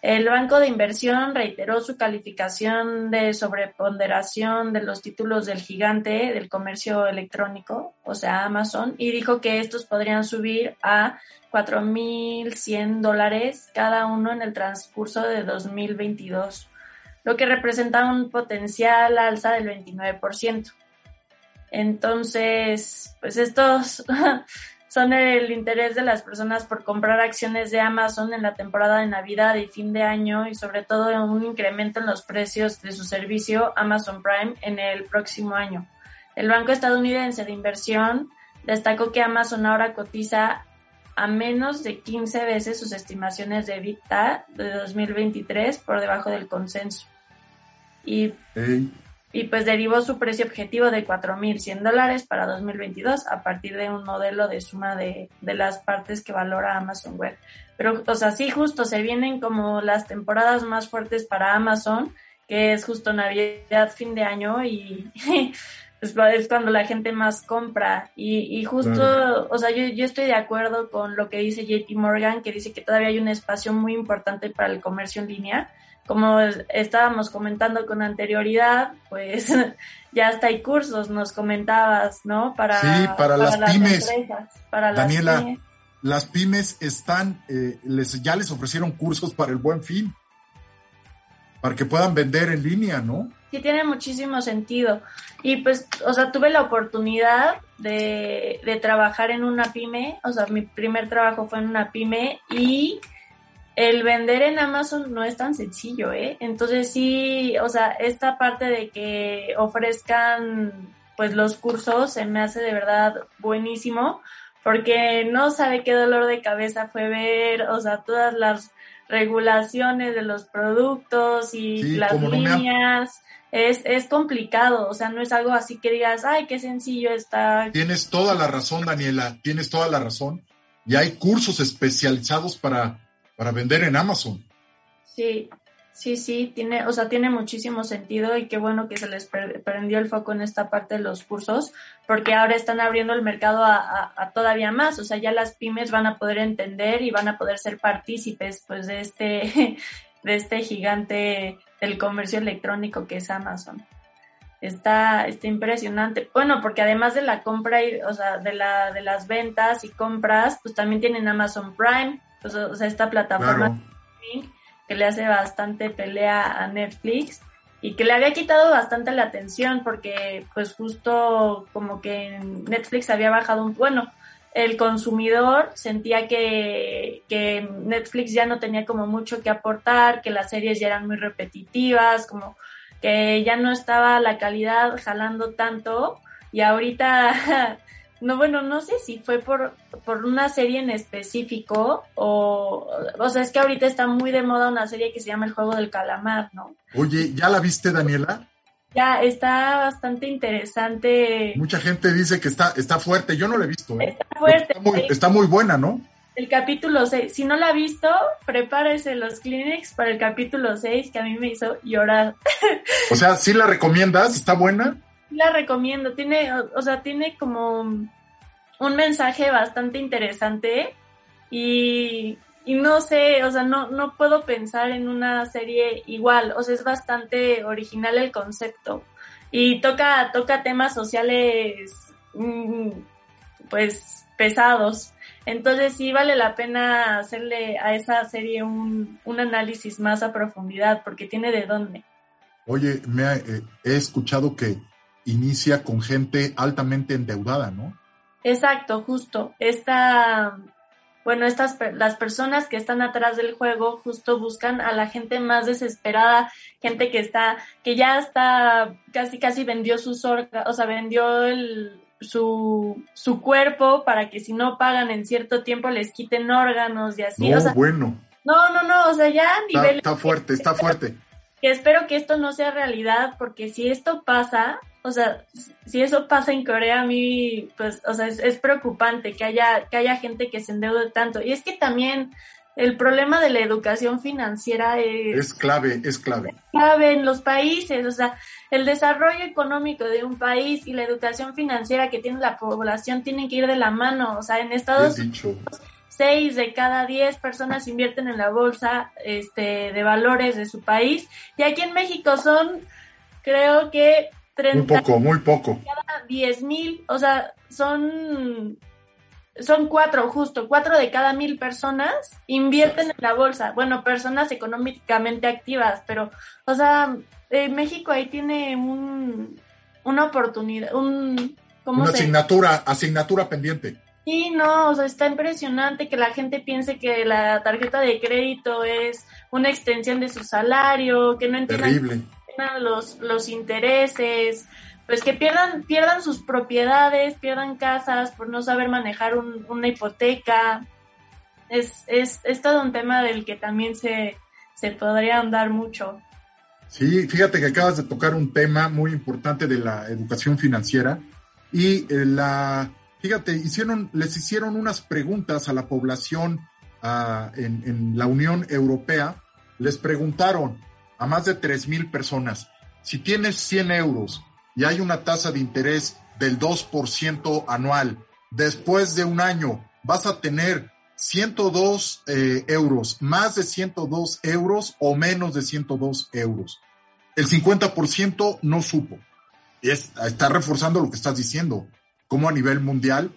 El banco de inversión reiteró su calificación de sobreponderación de los títulos del gigante del comercio electrónico, o sea, Amazon, y dijo que estos podrían subir a 4.100 dólares cada uno en el transcurso de 2022, lo que representa un potencial alza del 29%. Entonces, pues estos son el interés de las personas por comprar acciones de Amazon en la temporada de Navidad y fin de año y sobre todo un incremento en los precios de su servicio Amazon Prime en el próximo año. El Banco Estadounidense de Inversión destacó que Amazon ahora cotiza a menos de 15 veces sus estimaciones de EBITDA de 2023 por debajo del consenso. Y y pues derivó su precio objetivo de 4.100 dólares para 2022 a partir de un modelo de suma de, de, las partes que valora Amazon Web. Pero, o sea, sí, justo se vienen como las temporadas más fuertes para Amazon, que es justo Navidad, fin de año y es cuando la gente más compra. Y, y justo, o sea, yo, yo estoy de acuerdo con lo que dice JP Morgan, que dice que todavía hay un espacio muy importante para el comercio en línea como estábamos comentando con anterioridad, pues ya hasta hay cursos, nos comentabas, ¿no? Para, sí, para, las, pymes. para Daniela, las pymes. están, eh, les, ya les ofrecieron cursos para el buen fin. para que puedan vender en línea, ¿no? Sí, tiene muchísimo sentido. Y pues, o sea, tuve la oportunidad de, de trabajar en una pyme, o sea, mi primer trabajo fue en una pyme y el vender en Amazon no es tan sencillo, ¿eh? Entonces sí, o sea, esta parte de que ofrezcan pues los cursos se me hace de verdad buenísimo porque no sabe qué dolor de cabeza fue ver, o sea, todas las regulaciones de los productos y las líneas. es, es complicado, o sea, no es algo así que digas, ay, qué sencillo está. Tienes toda la razón, Daniela, tienes toda la razón. Y hay cursos especializados para, para vender en Amazon. Sí, Sí, sí, tiene, o sea, tiene muchísimo sentido y qué bueno que se les prendió el foco en esta parte de los cursos, porque ahora están abriendo el mercado a, todavía más, o sea, ya las pymes van a poder entender y van a poder ser partícipes, pues, de este, de este gigante del comercio electrónico que es Amazon. Está, está impresionante. Bueno, porque además de la compra, y, o sea, de la, de las ventas y compras, pues también tienen Amazon Prime, pues, o sea, esta plataforma que le hace bastante pelea a Netflix y que le había quitado bastante la atención porque pues justo como que Netflix había bajado un bueno el consumidor sentía que, que Netflix ya no tenía como mucho que aportar, que las series ya eran muy repetitivas, como que ya no estaba la calidad jalando tanto y ahorita No, bueno, no sé si fue por, por una serie en específico o, o sea, es que ahorita está muy de moda una serie que se llama El Juego del Calamar, ¿no? Oye, ¿ya la viste, Daniela? Ya, está bastante interesante. Mucha gente dice que está, está fuerte, yo no la he visto. ¿eh? Está fuerte. Está muy, está muy buena, ¿no? El capítulo 6, si no la ha visto, prepárese los Kleenex para el capítulo 6 que a mí me hizo llorar. O sea, ¿sí la recomiendas? ¿Está buena? La recomiendo. Tiene, o, sea, tiene como un mensaje bastante interesante y, y, no sé, o sea, no, no puedo pensar en una serie igual. O sea, es bastante original el concepto y toca, toca temas sociales, mm, pues, pesados. Entonces sí vale la pena hacerle a esa serie un, un análisis más a profundidad porque tiene de dónde. Oye, me eh, he escuchado que inicia con gente altamente endeudada, ¿no? Exacto, justo. Esta, bueno, estas las personas que están atrás del juego justo buscan a la gente más desesperada, gente que está, que ya está, casi casi vendió sus órganos, o sea, vendió el, su, su cuerpo para que si no pagan en cierto tiempo les quiten órganos y así. No, bueno. No, no, no, o sea, ya a nivel... Está, está fuerte, está fuerte. Que espero que esto no sea realidad, porque si esto pasa, o sea, si eso pasa en Corea, a mí, pues, o sea, es, preocupante que haya, que haya gente que se endeude tanto. Y es que también el problema de la educación financiera es... Es clave, es clave. Es clave en los países, o sea, el desarrollo económico de un país y la educación financiera que tiene la población tienen que ir de la mano. O sea, en Estados Unidos, seis de cada diez personas invierten en la bolsa este, de valores de su país. Y aquí en México son, creo que muy poco, muy poco. Cada 10 mil, o sea, son, son cuatro, justo, cuatro de cada mil personas invierten en la bolsa. Bueno, personas económicamente activas, pero, o sea, eh, México ahí tiene un, una oportunidad, un... ¿cómo una asignatura, asignatura pendiente. Sí, no, o sea, está impresionante que la gente piense que la tarjeta de crédito es una extensión de su salario, que no entiendan los, los intereses, pues que pierdan, pierdan sus propiedades, pierdan casas por no saber manejar una hipoteca. Es, es, es, todo un tema del que también se, se podría andar mucho. Sí, fíjate que acabas de tocar un tema muy importante de la educación financiera y eh, la, fíjate, hicieron, les hicieron unas preguntas a la población ah, en, la Unión Europea, les preguntaron, a más de 3 mil personas. Si tienes 100 euros y hay una tasa de interés del 2% anual, después de un año vas a tener 102 eh, euros, más de 102 euros o menos de 102 euros. El 50% no supo. Y está reforzando lo que estás diciendo, como a nivel mundial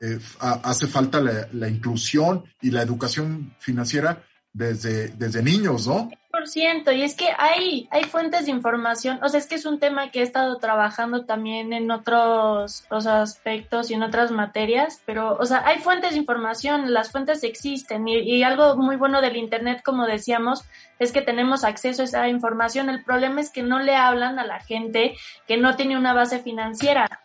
eh, hace falta la, la, inclusión y la educación financiera desde, desde niños, ¿no? 100%, y es que hay, hay fuentes de información, o sea, es que es un tema que he estado trabajando también en otros, aspectos y en otras materias, pero, o sea, hay fuentes de información, las fuentes existen, y algo muy bueno del Internet, como decíamos, es que tenemos acceso a esa información. El problema es que no le hablan a la gente que no tiene una base financiera.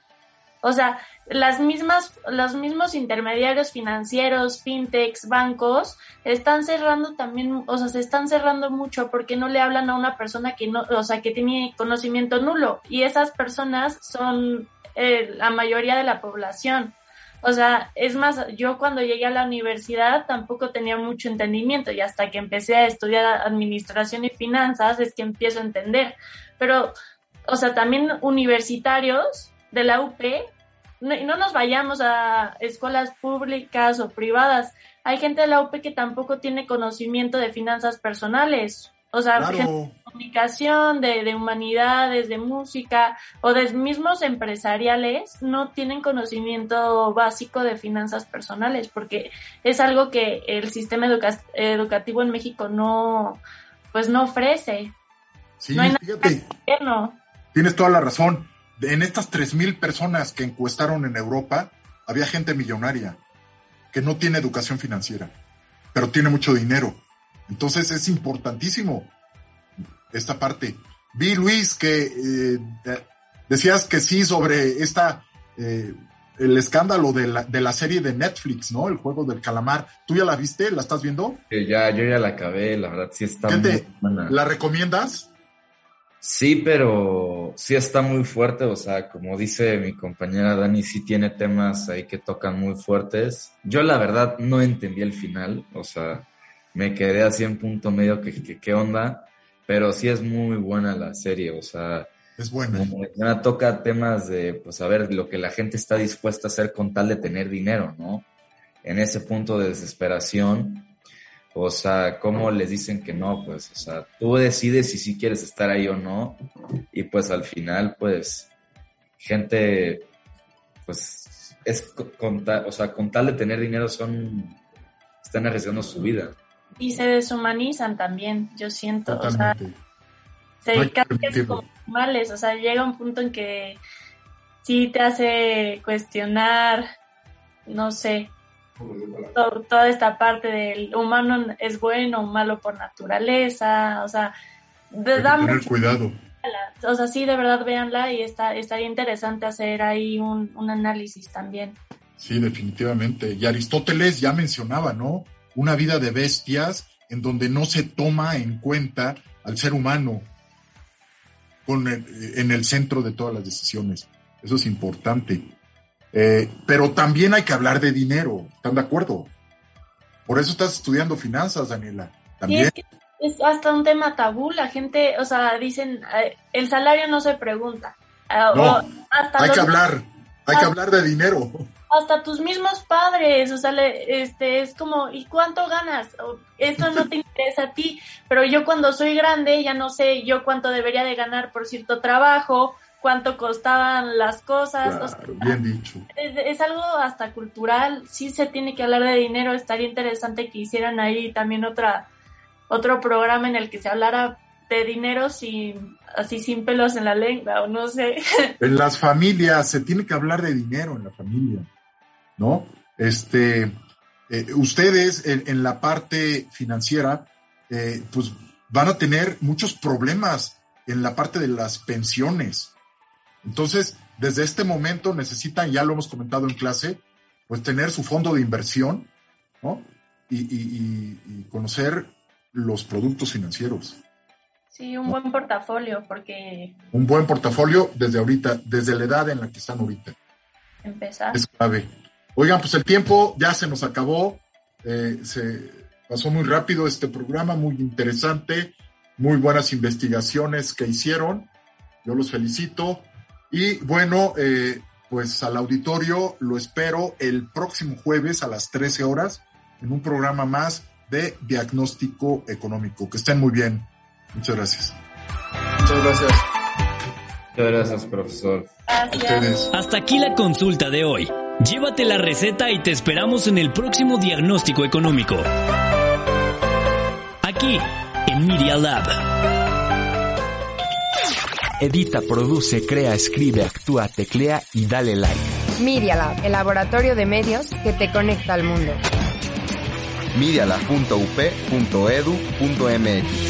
O sea, las mismas, los mismos intermediarios financieros, fintechs, bancos, están cerrando también, o sea, se están cerrando mucho porque no le hablan a una persona que no, o sea, que tiene conocimiento nulo. Y esas personas son eh, la mayoría de la población. O sea, es más, yo cuando llegué a la universidad tampoco tenía mucho entendimiento y hasta que empecé a estudiar administración y finanzas es que empiezo a entender. Pero, o sea, también universitarios de la UP no, no nos vayamos a escuelas públicas o privadas. Hay gente de la UP que tampoco tiene conocimiento de finanzas personales. O sea, de comunicación, de, de, humanidades, de música o de mismos empresariales no tienen conocimiento básico de finanzas personales porque es algo que el sistema educativo en México no, pues no ofrece. Sí, fíjate. Tienes toda la razón en estas 3.000 personas que encuestaron en Europa, había gente millonaria que no tiene educación financiera, pero tiene mucho dinero. Entonces es importantísimo esta parte. Vi, Luis, que eh, decías que sí sobre esta, eh, el escándalo de la, de la, serie de Netflix, ¿no? El juego del calamar. ¿Tú ya la viste? ¿La estás viendo? ya, yo ya la acabé, la verdad sí está muy buena. ¿La recomiendas? Sí, pero sí está muy fuerte, o sea, como dice mi compañera Dani, sí tiene temas ahí que tocan muy fuertes. Yo la verdad no entendí el final, o sea, me quedé así en punto medio que, qué onda, pero sí es muy buena la serie, o sea, es buena. toca temas de, pues, a ver, lo que la gente está dispuesta a hacer con tal de tener dinero, ¿no? En ese punto de desesperación, o sea, ¿cómo les dicen que no? Pues, o sea, tú decides si sí quieres estar ahí o no. Y pues al final, pues, gente, pues, es con tal, o sea, con tal de tener dinero son, están arriesgando su vida. Y se deshumanizan también, yo siento. O sea, se casi como males, o sea, llega un punto en que sí te hace cuestionar, no sé, toda esta parte del humano es bueno o malo por naturaleza, o sea, de, tener cuidado. O sea, sí, de verdad véanla y está, estaría interesante hacer ahí un, un análisis también. Sí, definitivamente. Y Aristóteles ya mencionaba, ¿no? Una vida de bestias en donde no se toma en cuenta al ser humano con en el centro de todas las decisiones. Eso es importante. Eh, pero también hay que hablar de dinero, ¿están de acuerdo? Por eso estás estudiando finanzas, Daniela. También. es, hasta un tema tabú, la gente, o sea, dicen, eh, el salario no se pregunta. Ah, no, hay que hablar, hay que hablar de dinero. Hasta tus mismos padres, o sea, este, es como, ¿y cuánto ganas? Esto no te interesa a ti, pero yo cuando soy grande ya no sé yo cuánto debería de ganar por cierto trabajo, cuánto costaban las cosas. bien dicho. Es, algo hasta cultural, sí se tiene que hablar de dinero, estaría interesante que hicieran ahí también otra otro programa en el que se hablara de dinero sin así sin pelos en la lengua o no sé. En las familias se tiene que hablar de dinero en la familia, ¿no? Este, eh, ustedes en, la parte financiera, eh, pues van a tener muchos problemas en la parte de las pensiones, entonces, desde este momento necesitan, ya lo hemos comentado en clase, pues tener su fondo de inversión, ¿no? Y, conocer los productos financieros. Sí, un buen portafolio, porque... Un buen portafolio desde ahorita, desde la edad en la que están ahorita. Empezar. Es clave. Oigan, pues el tiempo ya se nos acabó. Eh, se pasó muy rápido este programa, muy interesante, muy buenas investigaciones que hicieron. Yo los felicito. Y bueno, eh, pues al auditorio lo espero el próximo jueves a las 13 horas en un programa más de diagnóstico económico. Que estén muy bien. Muchas gracias. Muchas gracias. Muchas gracias, profesor. Gracias. Hasta aquí la consulta de hoy. Llévate la receta y te esperamos en el próximo diagnóstico económico. Aquí en Media Lab. Edita, produce, crea, escribe, actúa, teclea y dale like. Media Lab, el laboratorio de medios que te conecta al mundo. Medialab.up.edu.mx